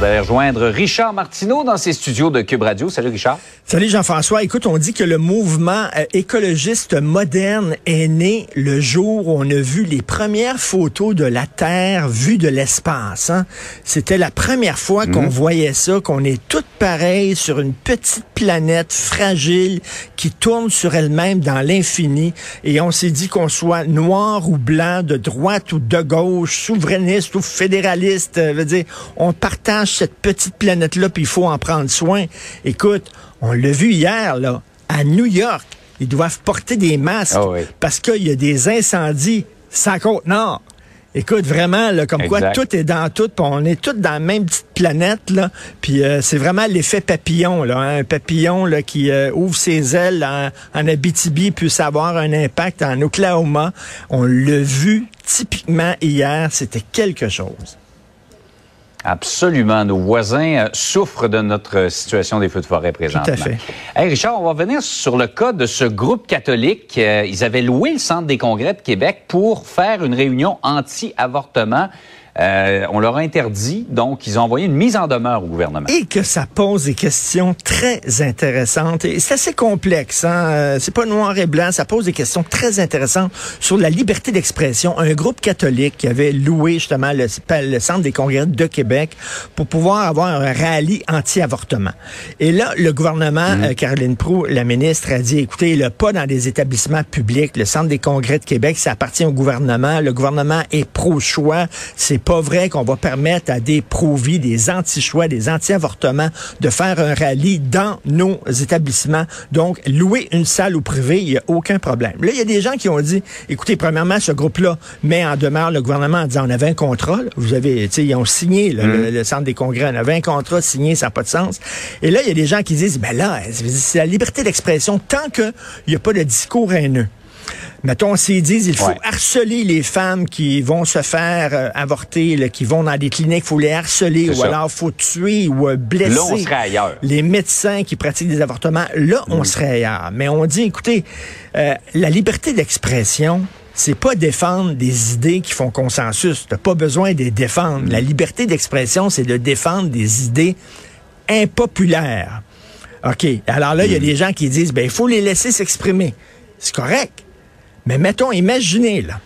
D'aller rejoindre Richard Martineau dans ses studios de Cube Radio. Salut Richard. Salut Jean-François. Écoute, on dit que le mouvement euh, écologiste moderne est né le jour où on a vu les premières photos de la Terre vue de l'espace. Hein. C'était la première fois qu'on mhm. voyait ça, qu'on est toutes pareilles sur une petite planète fragile qui tourne sur elle-même dans l'infini. Et on s'est dit qu'on soit noir ou blanc, de droite ou de gauche, souverainiste ou fédéraliste. Euh, veut dire, on partage cette petite planète-là, puis il faut en prendre soin. Écoute, on l'a vu hier, là, à New York. Ils doivent porter des masques ah parce qu'il y a des incendies sans côte nord. Écoute, vraiment, là, comme quoi tout est dans tout, on est tous dans la même petite planète, là. Puis euh, c'est vraiment l'effet papillon, là, hein. un papillon là, qui euh, ouvre ses ailes en, en Abitibi puisse avoir un impact en Oklahoma. On l'a vu typiquement hier, c'était quelque chose. Absolument. Nos voisins euh, souffrent de notre situation des feux de forêt présentement. Tout à fait. Hey Richard, on va revenir sur le cas de ce groupe catholique. Euh, ils avaient loué le Centre des congrès de Québec pour faire une réunion anti-avortement. Euh, on leur a interdit, donc ils ont envoyé une mise en demeure au gouvernement. Et que ça pose des questions très intéressantes. Et c'est assez complexe. Hein? Euh, c'est pas noir et blanc. Ça pose des questions très intéressantes sur la liberté d'expression. Un groupe catholique qui avait loué justement le, Centre des congrès de Québec pour pouvoir avoir un rallye anti-avortement. Et là, le gouvernement, mmh. euh, Caroline Proux, la ministre, a dit, écoutez, le pas dans des établissements publics. Le Centre des congrès de Québec, ça appartient au gouvernement. Le gouvernement est pro-choix. C'est pas vrai qu'on va permettre à des pro-vie, des anti-choix, des anti-avortements de faire un rallye dans nos établissements. Donc, louer une salle au privé, il n'y a aucun problème. Là, il y a des gens qui ont dit, écoutez, premièrement, ce groupe-là met en demeure le gouvernement en disant, on avait un contrat, vous avez, tu sais, ils ont signé le, mmh. centre des congrès, on avait un contrat signé, ça n'a pas de sens. Et là, il y a des gens qui disent, ben là, c'est la liberté d'expression tant qu'il n'y a pas de discours haineux mettons, s'ils disent il faut harceler les femmes qui vont se faire euh, avorter, qui vont dans des cliniques, il faut les harceler, ou alors faut tuer ou euh, blesser les médecins qui pratiquent des avortements. Là, on mm. serait ailleurs. Mais on dit, écoutez, euh, la liberté d'expression, c'est pas défendre des idées qui font consensus. T'as pas besoin de les défendre. La liberté d'expression, c'est de défendre des idées impopulaires. OK. Alors là, il y a mm. des gens qui disent, ben, il faut les laisser s'exprimer. C'est correct. Mais mettons, imaginez, là.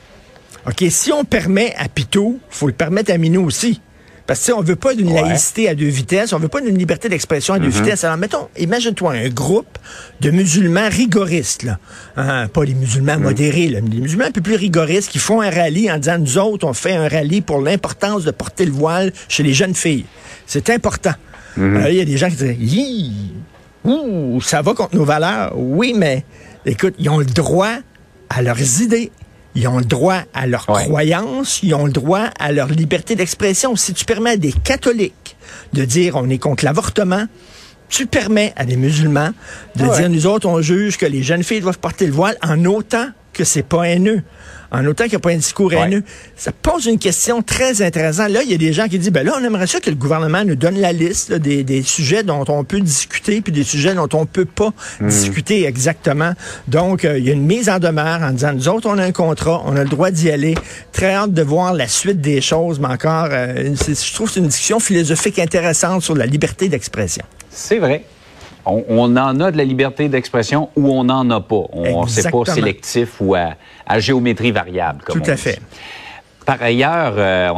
OK, si on permet à Pitou, faut le permettre à Minou aussi. Parce que on veut pas d'une laïcité à deux vitesses, on veut pas d'une liberté d'expression à deux mm-hmm. vitesses. Alors mettons, imagine-toi un groupe de musulmans rigoristes, là. Hein, pas les musulmans mm. modérés, là, mais les musulmans un peu plus rigoristes qui font un rallye en disant nous autres, on fait un rallye pour l'importance de porter le voile chez les jeunes filles. C'est important. Mm-hmm. Alors, il y a des gens qui disent Ouh, ça va contre nos valeurs. Oui, mais écoute, ils ont le droit à leurs idées. Ils ont le droit à leurs croyances, ils ont le droit à leur liberté d'expression. Si tu permets à des catholiques de dire on est contre l'avortement, tu permets à des musulmans de dire nous autres on juge que les jeunes filles doivent porter le voile en autant que c'est pas haineux en autant qu'il n'y a pas un discours haineux. Ça pose une question très intéressante. Là, il y a des gens qui disent, ben là, on aimerait ça que le gouvernement nous donne la liste des, sujets dont on peut discuter, puis des sujets dont on peut pas hmm. discuter exactement. Donc, euh, il y a une mise en demeure en disant, nous autres, on a un contrat, on a le droit d'y aller. Très hâte de voir la suite des choses, mais encore, euh, je trouve que c'est une discussion philosophique intéressante sur la liberté d'expression. C'est vrai on, en a de la liberté d'expression ou on n'en a pas. On ne pas sélectif ou à, géométrie variable. Comme Tout à fait. Par ailleurs, euh,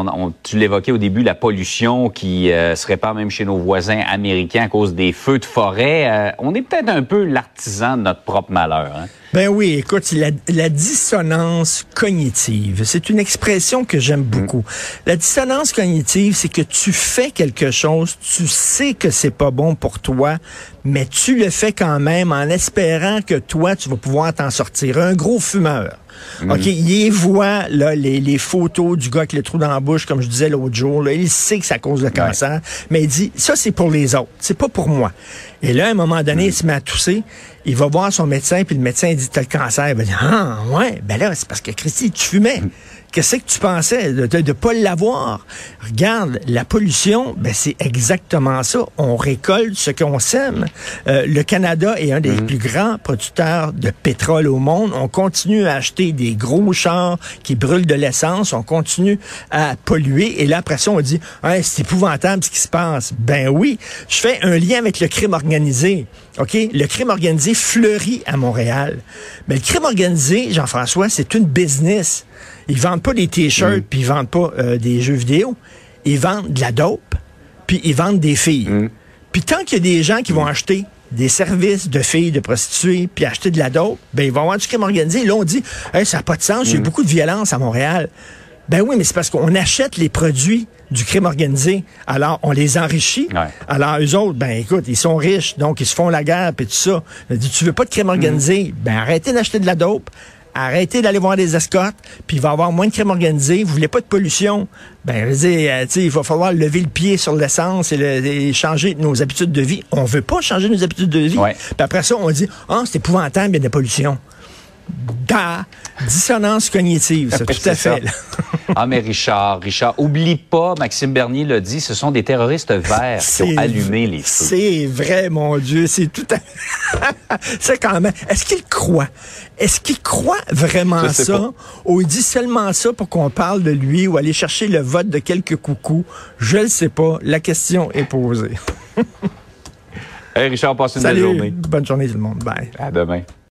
tu l'évoquais au début, la pollution qui euh, se répand même chez nos voisins américains à cause des feux de forêt. Euh, on est peut-être un peu l'artisan de notre propre malheur. Hein? Ben oui, écoute, la, la dissonance cognitive, c'est une expression que j'aime beaucoup. Mm. La dissonance cognitive, c'est que tu fais quelque chose, tu sais que c'est pas bon pour toi, mais tu le fais quand même en espérant que toi, tu vas pouvoir t'en sortir. Un gros fumeur. Mm. OK, il voit là, les, les, photos du gars avec le trou dans la bouche, comme je disais l'autre jour. Là, il sait que ça cause le cancer, mais il dit, ça, c'est pour les autres, c'est pas pour moi. Et là, à un moment donné, il se met à tousser. Il va voir son médecin, puis le médecin dit, t'as le cancer. Il va dire, ah, ouais, ben là, c'est parce que Christy, tu fumais. Qu'est-ce que tu pensais de ne pas l'avoir? Regarde, la pollution, ben c'est exactement ça. On récolte ce qu'on sème. Euh, le Canada est un des Mhm. plus grands producteurs de pétrole au monde. On continue à acheter des gros chars qui brûlent de l'essence. On continue à polluer. Et là, après ça, on dit, Hey, c'est épouvantable ce qui se passe. Ben oui, je fais un lien avec le crime organisé. OK? Le crime organisé fleurit à Montréal. Mais le crime organisé, Jean-François, c'est une business. Ils vendent pas des t-shirts puis ils vendent pas euh, des jeux vidéo. Ils vendent de la dope puis ils vendent des filles. Puis tant qu'il y a des gens qui vont acheter des services de filles, de prostituées, puis acheter de la dope, ben ils vont avoir du crime organisé. Là, on dit, Hey, ça n'a pas de sens, il y a beaucoup de violence à Montréal. Ben oui, mais c'est parce qu'on achète les produits du crime organisé. Alors, on les enrichit. Ouais. Alors, eux autres, ben écoute, ils sont riches, donc ils se font la guerre, puis tout ça. Je dis, tu veux pas de crime organisé? Ben arrêtez d'acheter de la dope. Arrêtez d'aller voir des escortes, puis il va y avoir moins de crime organisé. Vous voulez pas de pollution? Ben, je veux dire, euh, il va falloir lever le pied sur l'essence et, le- et changer nos habitudes de vie. On veut pas changer nos habitudes de vie. Ouais. Puis après ça, on dit, ah, c'est épouvantable, il y a de la pollution. Da, dissonance cognitive, tout à fait. Ah, mais Richard, Richard, oublie pas, Maxime Bernier l'a dit, ce sont des terroristes verts qui ont C'est- allumé les feux. C'est vrai, mon Dieu, c'est tout à C'est quand même. Est-ce qu'il croit? Est-ce qu'il croit vraiment ça? pas. Ou il dit seulement ça pour qu'on parle de lui ou aller chercher le vote de quelques coucous? Je ne sais pas. La question est posée. Hey, Richard, passe une belle journée. Bonne journée tout le monde. Bye. À demain.